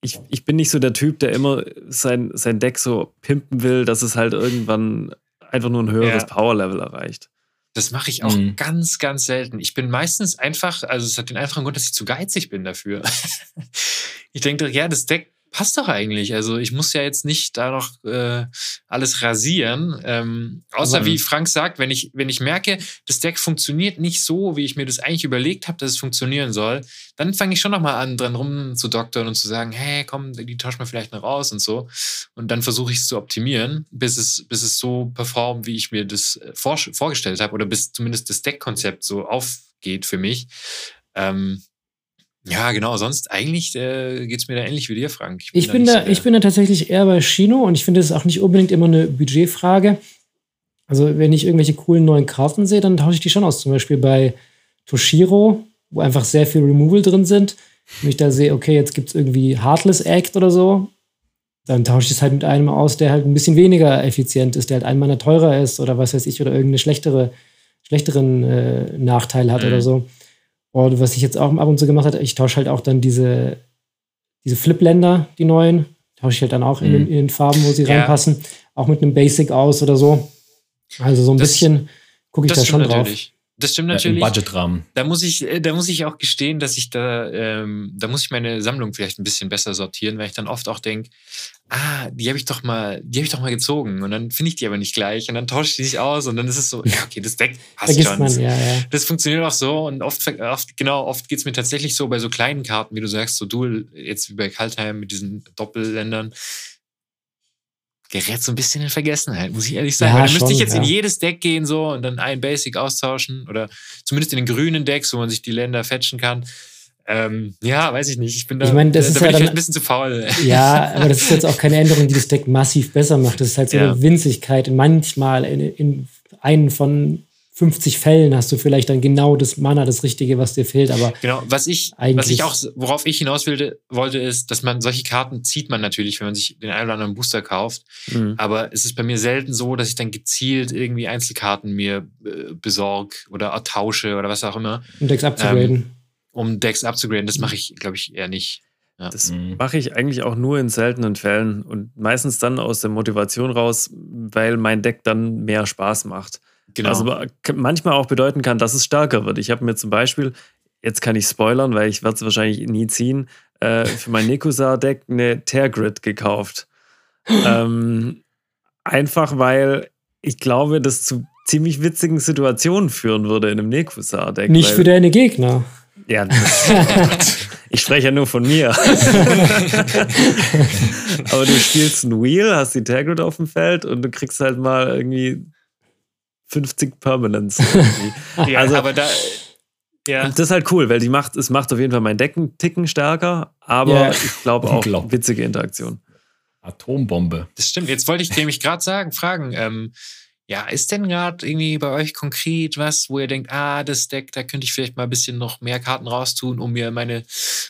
ich, ich bin nicht so der Typ, der immer sein, sein Deck so pimpen will, dass es halt irgendwann einfach nur ein höheres Ja. Power-Level erreicht. Das mache ich auch Mhm. ganz, ganz selten. Ich bin meistens einfach, also es hat den einfachen Grund, dass ich zu geizig bin dafür. ich denke doch, ja, das Deck passt doch eigentlich. Also ich muss ja jetzt nicht da noch äh, alles rasieren. Ähm, außer Aber- wie Frank sagt, wenn ich, wenn ich merke, das Deck funktioniert nicht so, wie ich mir das eigentlich überlegt habe, dass es funktionieren soll, dann fange ich schon noch mal an, dran rumzudoktern und zu sagen, hey, komm, die tauschen wir vielleicht noch raus und so. Und dann versuche ich es zu optimieren, bis es, bis es so performt, wie ich mir das äh, vor, vorgestellt habe, oder bis zumindest das Deckkonzept so aufgeht für mich. Ähm, ja, genau. Sonst eigentlich äh, geht es mir da ähnlich wie dir, Frank. Ich bin, nicht da, so der- ich bin da tatsächlich eher bei Chino und ich finde, es ist auch nicht unbedingt immer eine Budgetfrage. Also, wenn ich irgendwelche coolen neuen Karten sehe, dann tausche ich die schon aus. Zum Beispiel bei Toshiro, wo einfach sehr viel Removal drin sind. Wenn ich da sehe, okay, jetzt gibt es irgendwie Heartless Act oder so, dann tausche ich es halt mit einem aus, der halt ein bisschen weniger effizient ist, der halt einmal teurer ist oder was weiß ich, oder irgendeine schlechtere, schlechteren äh, Nachteil hat Mhm. oder so. Und was ich jetzt auch ab und zu gemacht habe, ich tausche halt auch dann diese, diese Flip-Länder, die neuen, tausche ich halt dann auch in, den, Mhm. in den Farben, wo sie Ja. reinpassen, auch mit einem Basic aus oder so. Also so ein Das- bisschen gucke ich da schon stimmt drauf. natürlich. Das stimmt Ja, Im natürlich. Budgetrahmen. Da muss ich, äh, da muss ich auch gestehen, dass ich da, ähm, da muss ich meine Sammlung vielleicht ein bisschen besser sortieren, weil ich dann oft auch denke, ah, die habe ich doch mal, die habe ich doch mal gezogen und dann finde ich die aber nicht gleich und dann tausche ich die nicht aus und dann ist es so, ja, okay, das Deck passt Vergisst schon. man, ja, ja. Das funktioniert auch so und oft, oft genau, oft geht es mir tatsächlich so bei so kleinen Karten, wie du sagst, so Dual, jetzt wie bei Kaltheim mit diesen Doppelländern, gerät so ein bisschen in Vergessenheit, muss ich ehrlich sagen. Ja, Weil dann müsste ich jetzt in ja. jedes Deck gehen so und dann ein Basic austauschen oder zumindest in den grünen Decks, wo man sich die Länder fetchen kann. Ähm, ja, weiß ich nicht. Ich bin da, Ich meine, das da, ist da ja ich dann- ein bisschen zu faul. Ja, aber das ist jetzt auch keine Änderung, die das Deck massiv besser macht. Das ist halt so Ja. eine Winzigkeit. Manchmal in, in einen von 50 Fällen hast du vielleicht dann genau das Mana, das Richtige, was dir fehlt. Aber Genau, was ich, was Eigentlich- ich auch, worauf ich hinaus wollte, wollte, ist, dass man solche Karten zieht man natürlich, wenn man sich den einen oder anderen Booster kauft. Mhm. Aber es ist bei mir selten so, dass ich dann gezielt irgendwie Einzelkarten mir äh, besorge oder tausche oder was auch immer, um Decks abzugraden. Um Decks abzugraden. Das mache ich, glaube ich, eher nicht. Das Mhm. mache ich eigentlich auch nur in seltenen Fällen und meistens dann aus der Motivation raus, weil mein Deck dann mehr Spaß macht. Genau. Also k- manchmal auch bedeuten kann, dass es stärker wird. Ich habe mir zum Beispiel, jetzt kann ich spoilern, weil ich werde es wahrscheinlich nie ziehen, äh, für mein Nekusar-Deck eine Tear Grid gekauft. ähm, einfach weil ich glaube, das zu ziemlich witzigen Situationen führen würde in einem Nekusar-Deck. Nicht für deine Gegner. Ja, ich spreche ja nur von mir. Aber du spielst ein Wheel, hast die Tagrid auf dem Feld und du kriegst halt mal irgendwie 50 Permanents. ja, also, aber da. Ja. Das ist halt cool, weil die macht, es macht auf jeden Fall mein Decken ticken stärker, aber ja. ich glaube auch witzige Interaktion. Atombombe. Das stimmt. Jetzt wollte ich nämlich gerade sagen, fragen, ähm, ja, ist denn gerade irgendwie bei euch konkret was, wo ihr denkt, ah, das Deck, da könnte ich vielleicht mal ein bisschen noch mehr Karten raustun, um mir meine,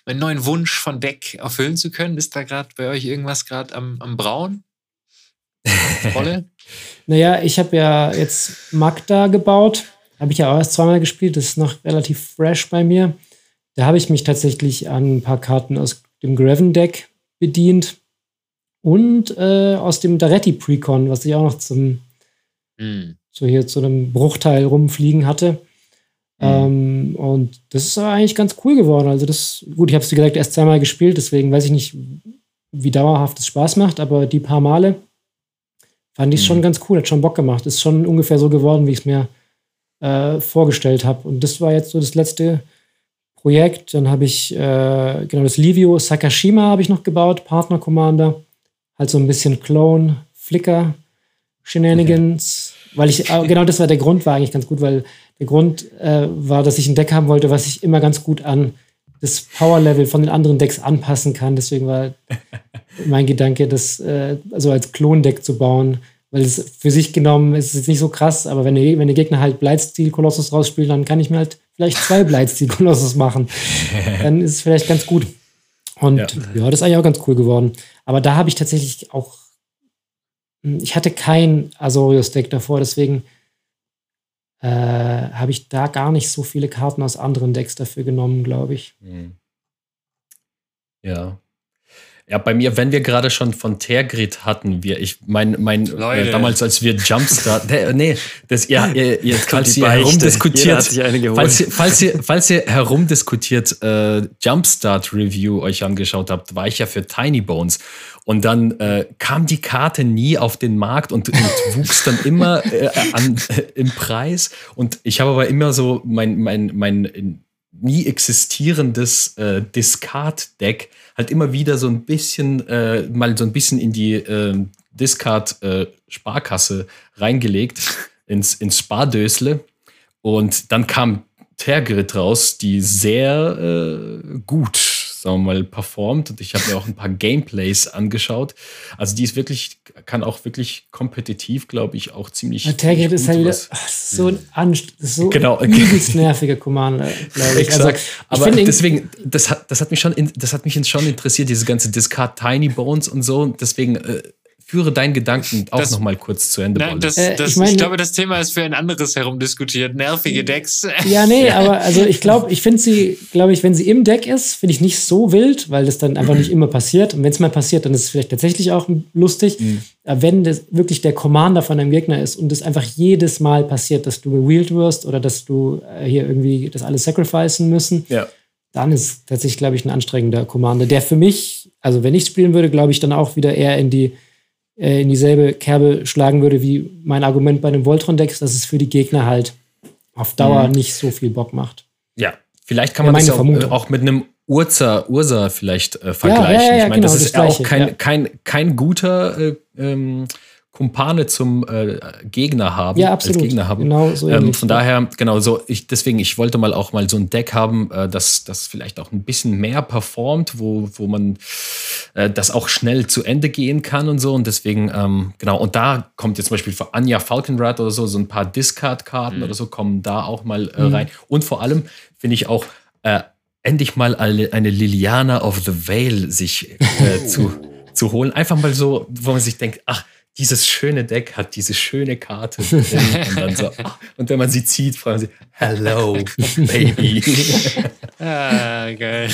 meinen neuen Wunsch von Deck erfüllen zu können? Ist da gerade bei euch irgendwas gerade am, am Brauen? Rolle? naja, ich habe ja jetzt Magda gebaut. Habe ich ja auch erst zweimal gespielt. Das ist noch relativ fresh bei mir. Da habe ich mich tatsächlich an ein paar Karten aus dem Graven-Deck bedient. Und äh, aus dem Daretti Precon, was ich auch noch zum mhm. so hier zu einem Bruchteil rumfliegen hatte. Mhm. Ähm, und das ist eigentlich ganz cool geworden. Also das, gut, ich habe es wie gesagt erst zweimal gespielt, deswegen weiß ich nicht, wie dauerhaft es Spaß macht, aber die paar Male fand ich es mhm. schon ganz cool, hat schon Bock gemacht. Ist schon ungefähr so geworden, wie ich es mir äh, vorgestellt habe. Und das war jetzt so das letzte Projekt. Dann habe ich äh, genau das Livio Sakashima habe ich noch gebaut, Partner Commander. Halt so ein bisschen Clone, Flicker, Shenanigans, okay. Weil ich, äh, genau das war der Grund, war eigentlich ganz gut, weil der Grund äh, war, dass ich ein Deck haben wollte, was ich immer ganz gut an das Power-Level von den anderen Decks anpassen kann. Deswegen war mein Gedanke, das äh, also als Klondeck zu bauen, weil es für sich genommen ist es nicht so krass, aber wenn, die, wenn der Gegner halt Blightsteel-Kolossus rausspielt, dann kann ich mir halt vielleicht zwei Blightsteel-Kolossus machen. Dann ist es vielleicht ganz gut. Und ja. ja, das ist eigentlich auch ganz cool geworden. Aber da habe ich tatsächlich auch ich hatte kein Azorius-Deck davor, deswegen äh, habe ich da gar nicht so viele Karten aus anderen Decks dafür genommen, glaube ich. Hm. Ja. Ja, bei mir, wenn wir gerade schon von Tergrid hatten, wir, ich mein, mein äh, damals, als wir Jumpstart, der, nee, das, ja, ihr, ihr, falls ihr herumdiskutiert, falls ihr, falls ihr, falls ihr herumdiskutiert äh, Jumpstart Review euch angeschaut habt, war ich ja für Tiny Bones. Und dann äh, kam die Karte nie auf den Markt und, und wuchs dann immer äh, an, äh, im Preis. Und ich habe aber immer so mein, mein, mein nie existierendes äh, Discard-Deck halt immer wieder so ein bisschen, äh, mal so ein bisschen in die äh, Discard-Sparkasse reingelegt, ins, ins Spardösle. Und dann kam Tergrid raus, die sehr äh, gut sagen wir mal, performt. Und ich habe mir auch ein paar Gameplays angeschaut. Also die ist wirklich, kann auch wirklich kompetitiv, glaube ich, auch ziemlich. Ja, Target ist halt wieder ach, so ein Anst so genau. übelst nerviger Commander, glaube ich. Also, ich Aber deswegen, das hat, das hat mich schon, in, das hat mich schon interessiert, diese ganze Discard Tiny Bones und so. Deswegen äh, führe deinen Gedanken auch noch mal kurz zu Ende. Nein, das, äh, das, ich, mein, ich, glaube, das Thema ist für ein anderes herumdiskutiert. Nervige Decks. Ja, nee, aber also ich glaube, ich finde sie, glaube ich, wenn sie im Deck ist, finde ich nicht so wild, weil das dann einfach nicht immer passiert. Und wenn es mal passiert, dann ist es vielleicht tatsächlich auch lustig. Mhm. Aber wenn das wirklich der Commander von einem Gegner ist und es einfach jedes Mal passiert, dass du gewheelt wirst oder dass du äh, hier irgendwie das alles sacrificen müssen, ja. dann ist tatsächlich, glaube ich, ein anstrengender Commander, der für mich, also wenn ich spielen würde, glaube ich, dann auch wieder eher in die äh, in dieselbe Kerbe schlagen würde wie mein Argument bei den Voltron-Decks, dass es für die Gegner halt auf Dauer mhm. nicht so viel Bock macht. Ja, vielleicht kann man ja, das auch, äh, auch, mit einem Ursa, Ursa vielleicht äh, vergleichen. Ja, ja, ich meine, genau, das ist das auch kein, kein, kein guter äh, ähm, Kumpane zum äh, Gegner haben. Ja, absolut. Als Gegner haben. Genau, so ähm, von daher, genau, so, ich, deswegen, ich wollte mal auch mal so ein Deck haben, äh, das, das vielleicht auch ein bisschen mehr performt, wo, wo man äh, das auch schnell zu Ende gehen kann und so. Und deswegen, ähm, genau, und da kommt jetzt zum Beispiel für Anja Falkenrad oder so, so ein paar Discard-Karten mhm. oder so kommen da auch mal äh, mhm. rein. Und vor allem finde ich auch, äh, endlich mal eine, eine Liliana of the Veil sich äh, zu, zu holen. Einfach mal so, wo man sich denkt, ach, dieses schöne Deck hat diese schöne Karte drin. und, dann so, ah, und wenn man sie zieht, fragen sie, hello, baby. ah, geil.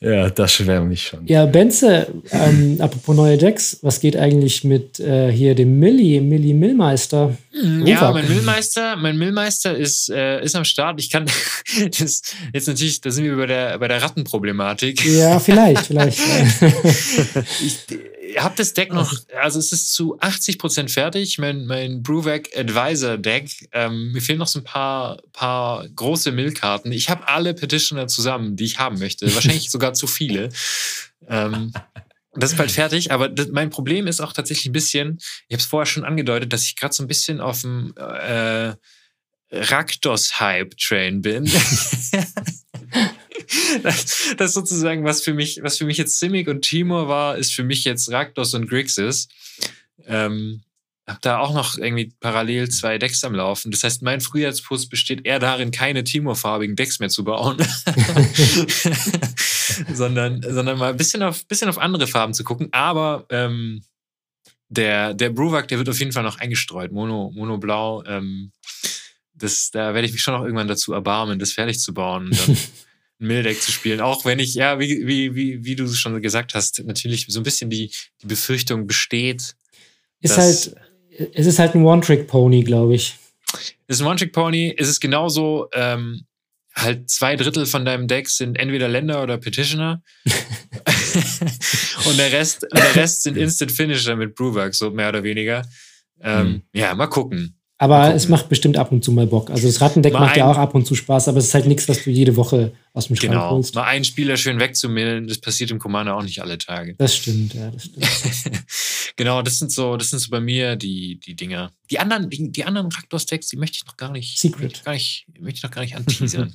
ja, das schwärme mich schon. Ja, Benze, ähm, apropos neue Decks, was geht eigentlich mit äh, hier dem Milli, Milli Millmeister? Hm, ja, mein Millmeister, mein Millmeister ist, äh, ist am Start. Ich kann das jetzt natürlich, da sind wir bei der, bei der Rattenproblematik. Ja, vielleicht, vielleicht. ich, ich habe das Deck noch, also es ist zu 80% fertig, mein, mein Brewback Advisor Deck. Ähm, mir fehlen noch so ein paar, paar große Millkarten. Ich habe alle Petitioner zusammen, die ich haben möchte. Wahrscheinlich sogar zu viele. Ähm, das ist bald fertig, aber das, mein Problem ist auch tatsächlich ein bisschen, ich habe es vorher schon angedeutet, dass ich gerade so ein bisschen auf dem äh, Raktos-Hype-Train bin. das, das sozusagen, was für mich, was für mich jetzt Simic und Timur war, ist für mich jetzt Raktos und Grixis. Ähm, hab da auch noch irgendwie parallel zwei Decks am Laufen. Das heißt, mein Frühjahrspuss besteht eher darin, keine Timur-farbigen Decks mehr zu bauen, sondern, sondern mal ein bisschen auf, bisschen auf andere Farben zu gucken. Aber ähm, der, der Bruwak, der wird auf jeden Fall noch eingestreut. Mono, Mono Blau. Ähm, das, da werde ich mich schon noch irgendwann dazu erbarmen, das fertig zu bauen und dann Mildeck zu spielen. Auch wenn ich, ja, wie, wie, wie, wie du schon gesagt hast, natürlich so ein bisschen die, die Befürchtung besteht. Ist halt, es ist halt ein One-Trick-Pony, glaube ich. Es ist ein One-Trick-Pony. Es ist genauso, ähm, halt zwei Drittel von deinem Deck sind entweder Länder oder Petitioner. und, der Rest, der Rest sind Instant Finisher mit Brewwork, so mehr oder weniger. Ähm, mhm. Ja, mal gucken. Aber es macht bestimmt ab und zu mal Bock. Also das Rattendeck mal macht ja auch ab und zu Spaß, aber es ist halt nichts, was du jede Woche aus dem Schrank genau. holst. Mal einen Spieler schön wegzumillen, das passiert im Commander auch nicht alle Tage. Das stimmt, ja, das stimmt. genau, das sind so, das sind so bei mir die, die Dinger. Die anderen, die, die anderen Raktos-Decks, die möchte ich noch gar nicht. Secret. Gar nicht, möchte ich noch gar nicht anteasern.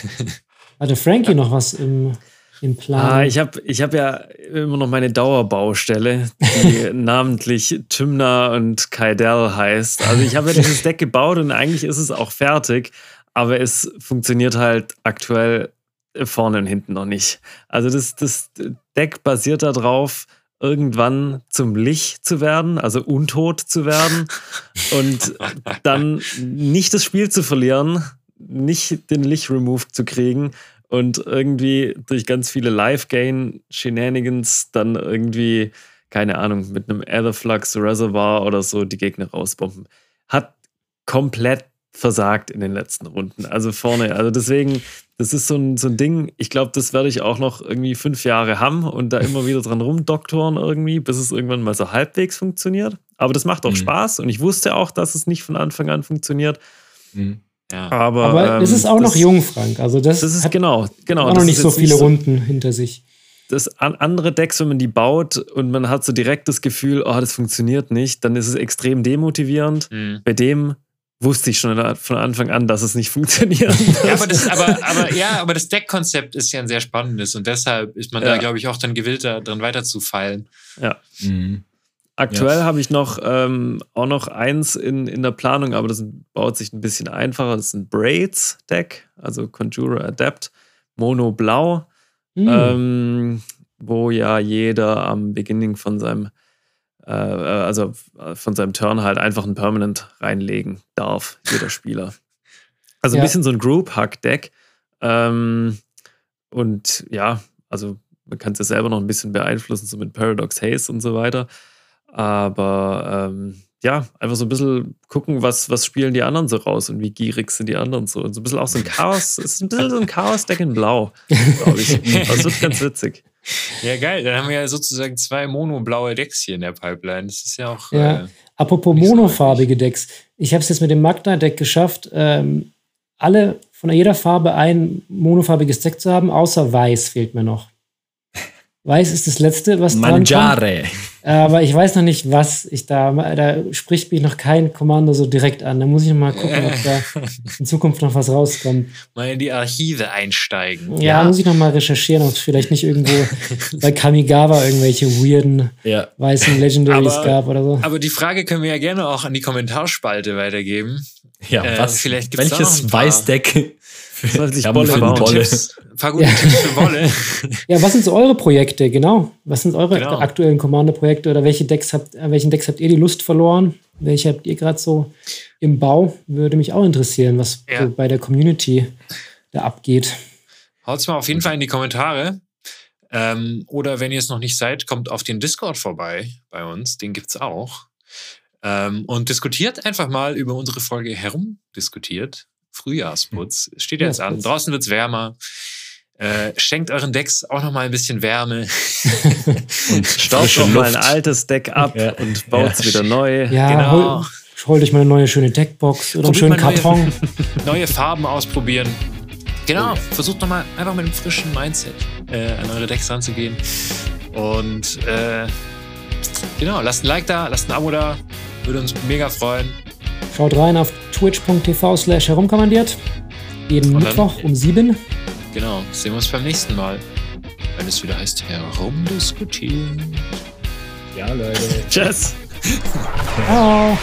Hatte Frankie noch was im in Plan? Ah, ich habe ich hab ja immer noch meine Dauerbaustelle, die namentlich Tymna und Kaidel heißt. Also ich habe ja dieses Deck gebaut und eigentlich ist es auch fertig, aber es funktioniert halt aktuell vorne und hinten noch nicht. Also das, das Deck basiert darauf, irgendwann zum Licht zu werden, also untot zu werden und dann nicht das Spiel zu verlieren, nicht den Licht-Remove zu kriegen und irgendwie durch ganz viele Live-Gain-Shenanigans dann irgendwie, keine Ahnung, mit einem Etherflux Reservoir oder so die Gegner rausbomben. Hat komplett versagt in den letzten Runden. Also vorne, also deswegen, das ist so ein, so ein Ding, ich glaube, das werde ich auch noch irgendwie fünf Jahre haben und da immer wieder dran rumdoktoren irgendwie, bis es irgendwann mal so halbwegs funktioniert. Aber das macht auch mhm. Spaß und ich wusste auch, dass es nicht von Anfang an funktioniert. Mhm. Ja. Aber, Aber ähm, es ist auch noch jung, Frank. Also das, das ist genau, genau. Auch noch nicht so viele nicht so, Runden hinter sich. Das andere Decks, wenn man die baut und man hat so direkt das Gefühl, oh, das funktioniert nicht, dann ist es extrem demotivierend. Mhm. Bei dem wusste ich schon von Anfang an, dass es nicht funktioniert. ja, aber das, aber, aber, ja, aber das Deckkonzept ist ja ein sehr spannendes und deshalb ist man ja. da, glaube ich, auch dann gewillter, dran weiterzufeilen. Ja. Mhm. Aktuell ja. habe ich noch ähm, auch noch eins in, in der Planung, aber das baut sich ein bisschen einfacher. Das ist ein Braids-Deck, also Conjurer Adept, Mono Blau, mhm. ähm, wo ja jeder am Beginning von seinem äh, also von seinem Turn halt einfach ein Permanent reinlegen darf, jeder Spieler. Also ja. ein bisschen so ein Group-Hack-Deck. Ähm, und ja, also man kann es ja selber noch ein bisschen beeinflussen, so mit Paradox Haze und so weiter. Aber ähm, ja, einfach so ein bisschen gucken, was, was spielen die anderen so raus und wie gierig sind die anderen so. Und so ein bisschen auch so ein Chaos, es ist ein bisschen so ein Chaos-Deck in Blau, glaube ich. Das wird ganz witzig. Ja, geil. Dann haben wir ja sozusagen zwei monoblaue Decks hier in der Pipeline. Das ist ja auch. Ja. Äh, Apropos monofarbige so Decks. Ich habe es jetzt mit dem Magna-Deck geschafft, ähm, alle von jeder Farbe ein monofarbiges Deck zu haben, außer Weiß fehlt mir noch. Weiß ist das letzte, was Mangiare. Aber ich weiß noch nicht, was ich da. Da spricht mich noch kein Kommando so direkt an. Da muss ich noch mal gucken, ob da in Zukunft noch was rauskommt. Mal in die Archive einsteigen. Ja, ja. muss ich noch mal recherchieren, ob es vielleicht nicht irgendwo bei Kamigawa irgendwelche weirden ja. weißen Legendaries aber, gab oder so. Aber die Frage können wir ja gerne auch an die Kommentarspalte weitergeben. Ja, äh, was? Vielleicht gibt's welches Weißdeck soll sich Bolle bauen. Bolle. Tipps, paar gute Tipps für Bolle. ja, was sind so eure Projekte, genau? Was sind eure genau. aktuellen Commander-Projekte oder welche Decks habt, an welchen Decks habt ihr die Lust verloren? Welche habt ihr gerade so im Bau? Würde mich auch interessieren, was ja. so bei der Community da abgeht. Haut's mal auf jeden Fall in die Kommentare. Ähm, oder wenn ihr es noch nicht seid, kommt auf den Discord vorbei bei uns. Den gibt's auch. Ähm, und diskutiert einfach mal über unsere Folge herum. Diskutiert. Frühjahrsputz. Steht jetzt an. Draußen wird es wärmer. Äh, schenkt euren Decks auch noch mal ein bisschen Wärme. und staubt doch mal ein altes Deck ab ja. und baut es ja. wieder neu. Ja, genau. hol, holt euch mal eine neue schöne Deckbox oder Probiert einen schönen Karton. Neue, neue, Farben ausprobieren. Genau, oh. versucht doch mal einfach mit einem frischen Mindset äh, an eure Decks ranzugehen. Und äh, genau, lasst ein Like da, lasst ein Abo da. Würde uns mega freuen. Schaut rein auf twitch.tv slash herumkommandiert. Jeden Und Mittwoch um sieben. Genau, sehen wir uns beim nächsten Mal. Wenn es wieder heißt, herumdiskutieren. Ja, Leute. Tschüss. Ciao.